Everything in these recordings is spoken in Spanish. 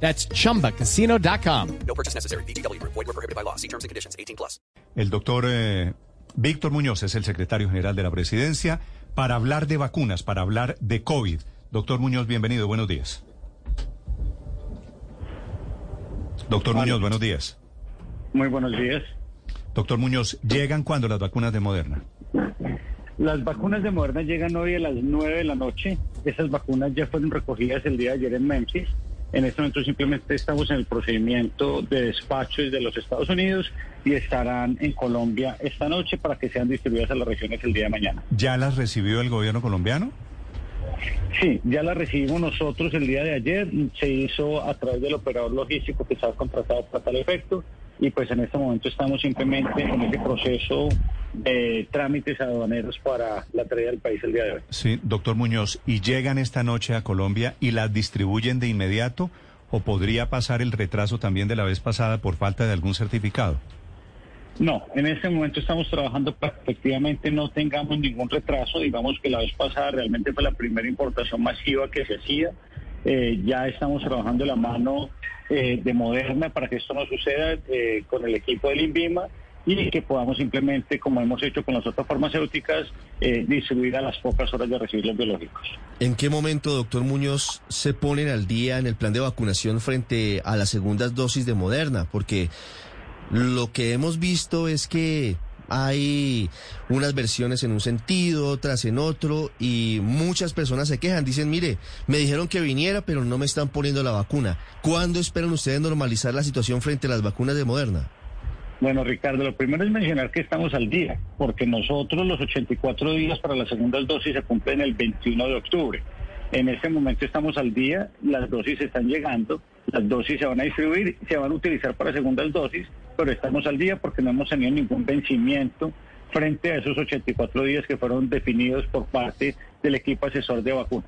That's chumbacasino.com. No purchase necessary. BGW. Void were prohibited by law. See terms and conditions. 18 plus. El doctor eh, Víctor Muñoz es el secretario general de la presidencia para hablar de vacunas, para hablar de COVID. Doctor Muñoz, bienvenido. Buenos días. Doctor Muñoz, buenos días. Muy buenos días. Doctor Muñoz, ¿llegan cuándo las vacunas de Moderna? Las vacunas de Moderna llegan hoy a las 9 de la noche. Esas vacunas ya fueron recogidas el día de ayer en Memphis. En este momento simplemente estamos en el procedimiento de despacho desde los Estados Unidos y estarán en Colombia esta noche para que sean distribuidas a las regiones el día de mañana. ¿Ya las recibió el gobierno colombiano? Sí, ya las recibimos nosotros el día de ayer. Se hizo a través del operador logístico que estaba contratado para tal efecto y pues en este momento estamos simplemente en ese proceso de trámites aduaneros para la traída del país el día de hoy. Sí, doctor Muñoz, ¿y llegan esta noche a Colombia y las distribuyen de inmediato o podría pasar el retraso también de la vez pasada por falta de algún certificado? No, en este momento estamos trabajando para que efectivamente no tengamos ningún retraso. Digamos que la vez pasada realmente fue la primera importación masiva que se hacía. Eh, ya estamos trabajando la mano eh, de Moderna para que esto no suceda eh, con el equipo del INVIMA y que podamos simplemente, como hemos hecho con las otras farmacéuticas, eh, distribuir a las pocas horas de recibir los biológicos. ¿En qué momento, doctor Muñoz, se ponen al día en el plan de vacunación frente a las segundas dosis de Moderna? Porque lo que hemos visto es que hay unas versiones en un sentido, otras en otro, y muchas personas se quejan, dicen, mire, me dijeron que viniera, pero no me están poniendo la vacuna. ¿Cuándo esperan ustedes normalizar la situación frente a las vacunas de Moderna? Bueno, Ricardo, lo primero es mencionar que estamos al día, porque nosotros los 84 días para las segundas dosis se cumplen el 21 de octubre. En este momento estamos al día, las dosis están llegando, las dosis se van a distribuir, se van a utilizar para segundas dosis, pero estamos al día porque no hemos tenido ningún vencimiento frente a esos 84 días que fueron definidos por parte del equipo asesor de vacunas.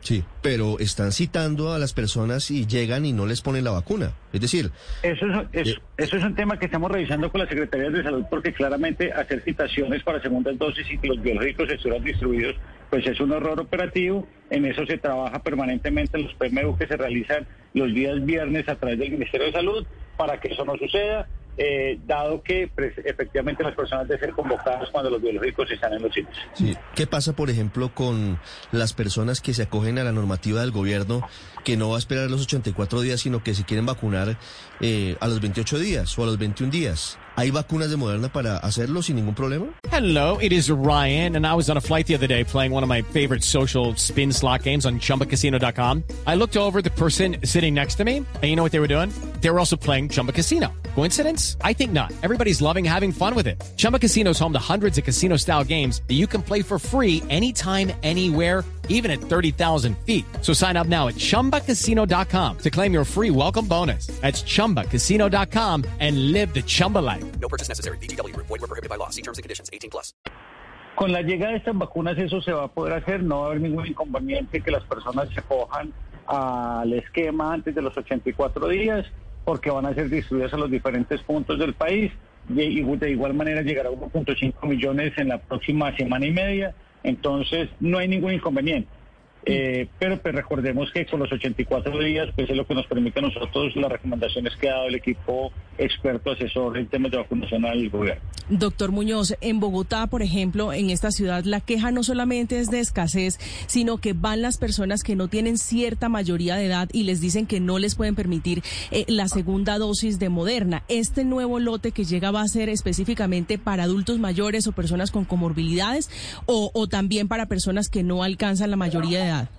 Sí, pero están citando a las personas y llegan y no les ponen la vacuna. Es decir, Eso es, es- Eh. eso es un tema que estamos revisando con las secretarías de salud porque claramente hacer citaciones para segundas dosis y que los biológicos estuvieran distribuidos, pues es un error operativo. En eso se trabaja permanentemente en los PMU que se realizan los días viernes a través del Ministerio de Salud para que eso no suceda, eh, dado que pues, efectivamente las personas deben ser convocadas cuando los biológicos están en los sitios. sí, ¿qué pasa, por ejemplo, con las personas que se acogen a la normativa del gobierno, que no va a esperar los 84 días, sino que se quieren vacunar eh, a los 28 días o a los 21 días? ¿Hay vacunas de Moderna para hacerlo sin ningún problema? Hello, it is Ryan, and I was on a flight the other day playing one of my favorite social spin slot games on chumbacasino.com. I looked over the person sitting next to me, and you know what they were doing? They were also playing Chumba Casino. Coincidence? I think not. Everybody's loving having fun with it. Chumba Casino is home to hundreds of casino style games that you can play for free anytime, anywhere, even at 30,000 feet. So sign up now at chumbacasino.com to claim your free welcome bonus. That's chumbacasino.com and live the Chumba life. No purchase necessary. BGW. Void were prohibited by law. See terms and conditions. 18 plus. Con la llegada de estas vacunas eso se va a poder hacer, no va a haber ningún inconveniente que las personas se cojan al esquema antes de los 84 días, porque van a ser distribuidas a los diferentes puntos del país. De, de igual manera llegará a 1.5 millones en la próxima semana y media, entonces no hay ningún inconveniente. Eh, pero pues recordemos que con los 84 días, pues es lo que nos permite a nosotros las recomendaciones que ha dado el equipo experto asesor en temas de vacunación al gobierno. Doctor Muñoz, en Bogotá, por ejemplo, en esta ciudad, la queja no solamente es de escasez, sino que van las personas que no tienen cierta mayoría de edad y les dicen que no les pueden permitir eh, la segunda dosis de Moderna. ¿Este nuevo lote que llega va a ser específicamente para adultos mayores o personas con comorbilidades o, o también para personas que no alcanzan la mayoría de edad?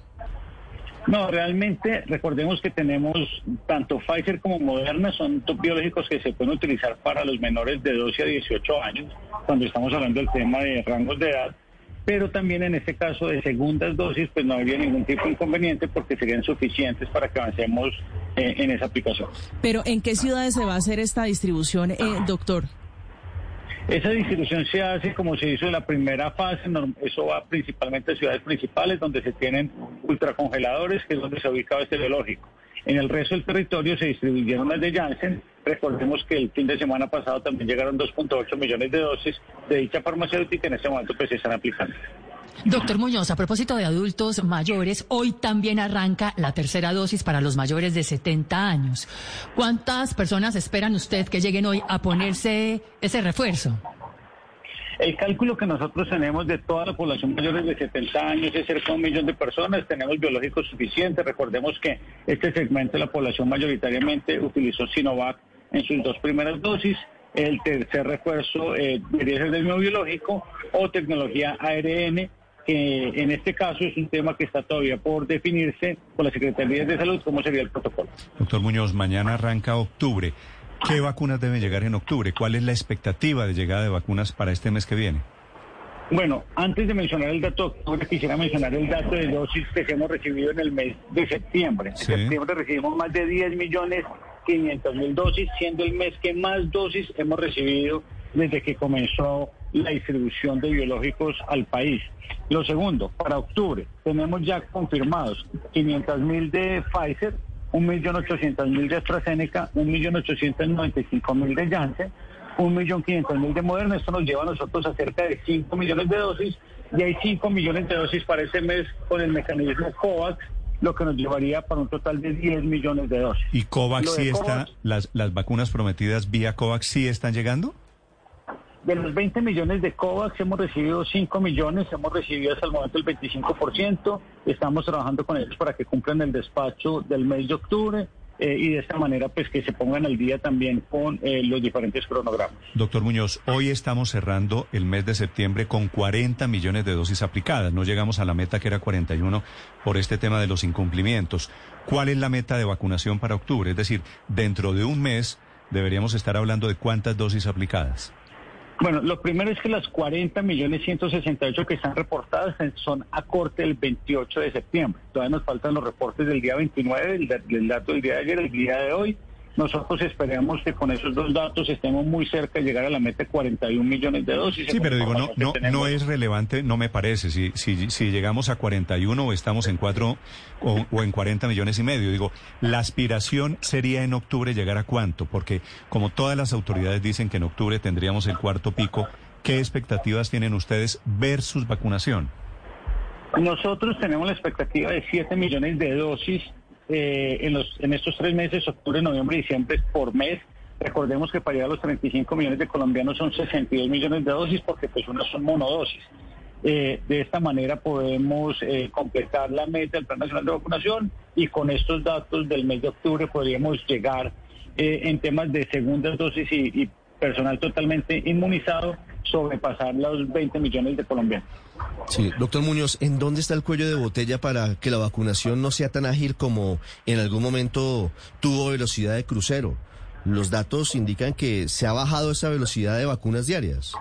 No, realmente recordemos que tenemos tanto Pfizer como Moderna, son biológicos que se pueden utilizar para los menores de 12 a 18 años, cuando estamos hablando del tema de rangos de edad, pero también en este caso de segundas dosis, pues no habría ningún tipo de inconveniente porque serían suficientes para que avancemos eh, en esa aplicación. Pero ¿en qué ciudades se va a hacer esta distribución, eh, doctor? Esa distribución se hace como se hizo en la primera fase, eso va principalmente a ciudades principales donde se tienen ultracongeladores, que es donde se ha ubicado este biológico. En el resto del territorio se distribuyeron las de Janssen. Recordemos que el fin de semana pasado también llegaron 2.8 millones de dosis de dicha farmacéutica, en este momento pues se están aplicando. Doctor Muñoz, a propósito de adultos mayores, hoy también arranca la tercera dosis para los mayores de 70 años. ¿Cuántas personas esperan usted que lleguen hoy a ponerse ese refuerzo? El cálculo que nosotros tenemos de toda la población mayores de 70 años es cerca de un millón de personas. Tenemos biológicos suficientes. Recordemos que este segmento de la población mayoritariamente utilizó Sinovac en sus dos primeras dosis. El tercer refuerzo eh, debería ser del mismo biológico o tecnología ARN que en este caso es un tema que está todavía por definirse por la Secretaría de Salud, cómo sería el protocolo. Doctor Muñoz, mañana arranca octubre. ¿Qué vacunas deben llegar en octubre? ¿Cuál es la expectativa de llegada de vacunas para este mes que viene? Bueno, antes de mencionar el dato quisiera mencionar el dato de dosis que hemos recibido en el mes de septiembre. En septiembre recibimos más de 10 millones 500 mil dosis, siendo el mes que más dosis hemos recibido desde que comenzó la distribución de biológicos al país. Lo segundo, para octubre tenemos ya confirmados 500 mil de Pfizer, 1.800.000 de AstraZeneca, 1.895.000 de Janssen, 1.500.000 de Moderna. Esto nos lleva a nosotros a cerca de 5 millones de dosis y hay 5 millones de dosis para ese mes con el mecanismo COVAX lo que nos llevaría para un total de 10 millones de dosis. ¿Y COVAX sí está, las, las vacunas prometidas vía COVAX sí están llegando? De los 20 millones de COVAX hemos recibido 5 millones, hemos recibido hasta el momento el 25%, estamos trabajando con ellos para que cumplan el despacho del mes de octubre. Eh, y de esta manera pues que se pongan al día también con eh, los diferentes cronogramas. Doctor Muñoz, hoy estamos cerrando el mes de septiembre con 40 millones de dosis aplicadas. No llegamos a la meta que era 41 por este tema de los incumplimientos. ¿Cuál es la meta de vacunación para octubre? Es decir, dentro de un mes deberíamos estar hablando de cuántas dosis aplicadas. Bueno, lo primero es que las 40 millones 168 que están reportadas son a corte del 28 de septiembre. Todavía nos faltan los reportes del día 29, el, dato del día de ayer, el día de hoy. Nosotros esperamos que con esos dos datos estemos muy cerca de llegar a la meta de 41 millones de dosis. Sí, pero digo, no, no, no es relevante, no me parece. Si, si, si llegamos a 41 o estamos en 4 o, o, en 40 millones y medio, digo, la aspiración sería en octubre llegar a cuánto, porque como todas las autoridades dicen que en octubre tendríamos el cuarto pico, ¿qué expectativas tienen ustedes versus vacunación? Nosotros tenemos la expectativa de 7 millones de dosis eh, en, estos tres meses, octubre, noviembre y diciembre, por mes. Recordemos que para llegar a los 35 millones de colombianos son 62 millones de dosis porque pues unas son monodosis. Eh, de esta manera podemos eh, completar la meta del Plan Nacional de Vacunación y con estos datos del mes de octubre podríamos llegar en temas de segundas dosis y personal totalmente inmunizado sobrepasar los 20 millones de colombianos. Sí, doctor Muñoz, ¿en dónde está el cuello de botella para que la vacunación no sea tan ágil como en algún momento tuvo velocidad de crucero? Los datos indican que se ha bajado esa velocidad de vacunas diarias.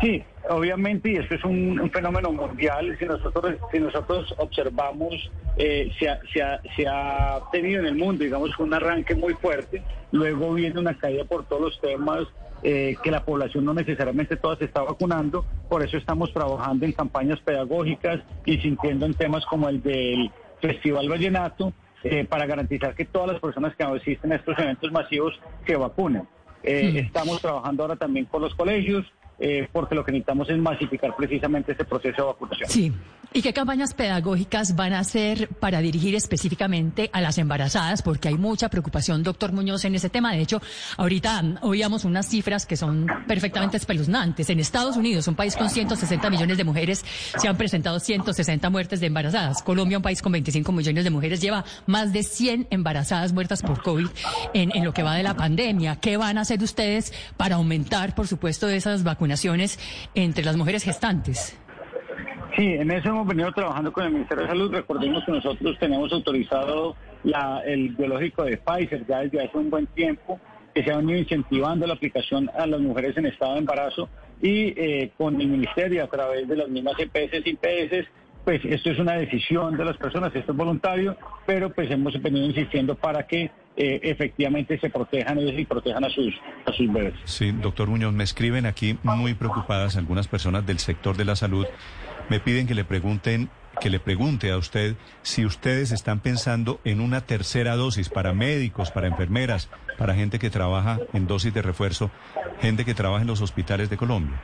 Sí, obviamente, y esto es un, un fenómeno mundial, si nosotros, si nosotros observamos, eh, se, ha, se, ha, se, ha, tenido en el mundo, digamos, un arranque muy fuerte, luego viene una caída por todos los temas eh, que la población no necesariamente toda se está vacunando, por eso estamos trabajando en campañas pedagógicas, insistiendo en temas como el del Festival Vallenato, eh, para garantizar que todas las personas que asisten a estos eventos masivos se vacunen. Eh, sí. Estamos trabajando ahora también con los colegios, eh, porque lo que necesitamos es masificar precisamente este proceso de vacunación. Sí. ¿Y qué campañas pedagógicas van a hacer para dirigir específicamente a las embarazadas? Porque hay mucha preocupación, doctor Muñoz, en ese tema. De hecho, ahorita oíamos unas cifras que son perfectamente espeluznantes. En Estados Unidos, un país con 160 millones de mujeres, se han presentado 160 muertes de embarazadas. Colombia, un país con 25 millones de mujeres, lleva más de 100 embarazadas muertas por COVID en, en lo que va de la pandemia. ¿Qué van a hacer ustedes para aumentar, por supuesto, esas vacunaciones entre las mujeres gestantes? Sí, en eso hemos venido trabajando con el Ministerio de Salud. Recordemos que nosotros tenemos autorizado la, el biológico de Pfizer ya desde hace un buen tiempo, que se ha venido incentivando la aplicación a las mujeres en estado de embarazo y eh, con el Ministerio a través de las mismas EPS y IPS pues esto es una decisión de las personas, esto es voluntario, pero pues hemos venido insistiendo para que eh, efectivamente se protejan ellos y protejan a sus, a bebés. Sí, doctor Muñoz, me escriben aquí muy preocupadas algunas personas del sector de la salud. Me piden que le pregunten, que le pregunte a usted si ustedes están pensando en una tercera dosis para médicos, para enfermeras, para gente que trabaja en dosis de refuerzo, gente que trabaja en los hospitales de Colombia.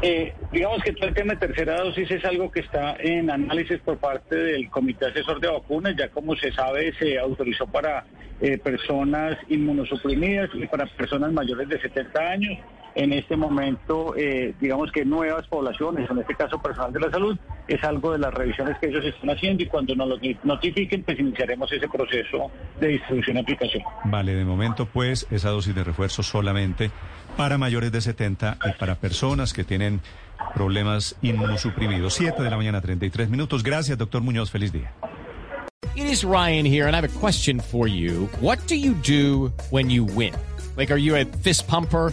Eh, digamos que todo el tema de tercera dosis es algo que está en análisis por parte del Comité Asesor de Vacunas. Ya como se sabe, se autorizó para eh, personas inmunosuprimidas y para personas mayores de 70 años. En este momento, eh, digamos que nuevas poblaciones, en este caso personal de la salud, es algo de las revisiones que ellos están haciendo y cuando nos lo notifiquen, pues iniciaremos ese proceso de distribución y aplicación. Vale, de momento, pues, esa dosis de refuerzo solamente para mayores de 70 y para personas que tienen problemas inmunosuprimidos. 7 de la mañana, 33 minutos. Gracias, doctor Muñoz. Feliz día. It is Ryan here, and I have a question for you. What do you do when you win? Like, are you a fist pumper?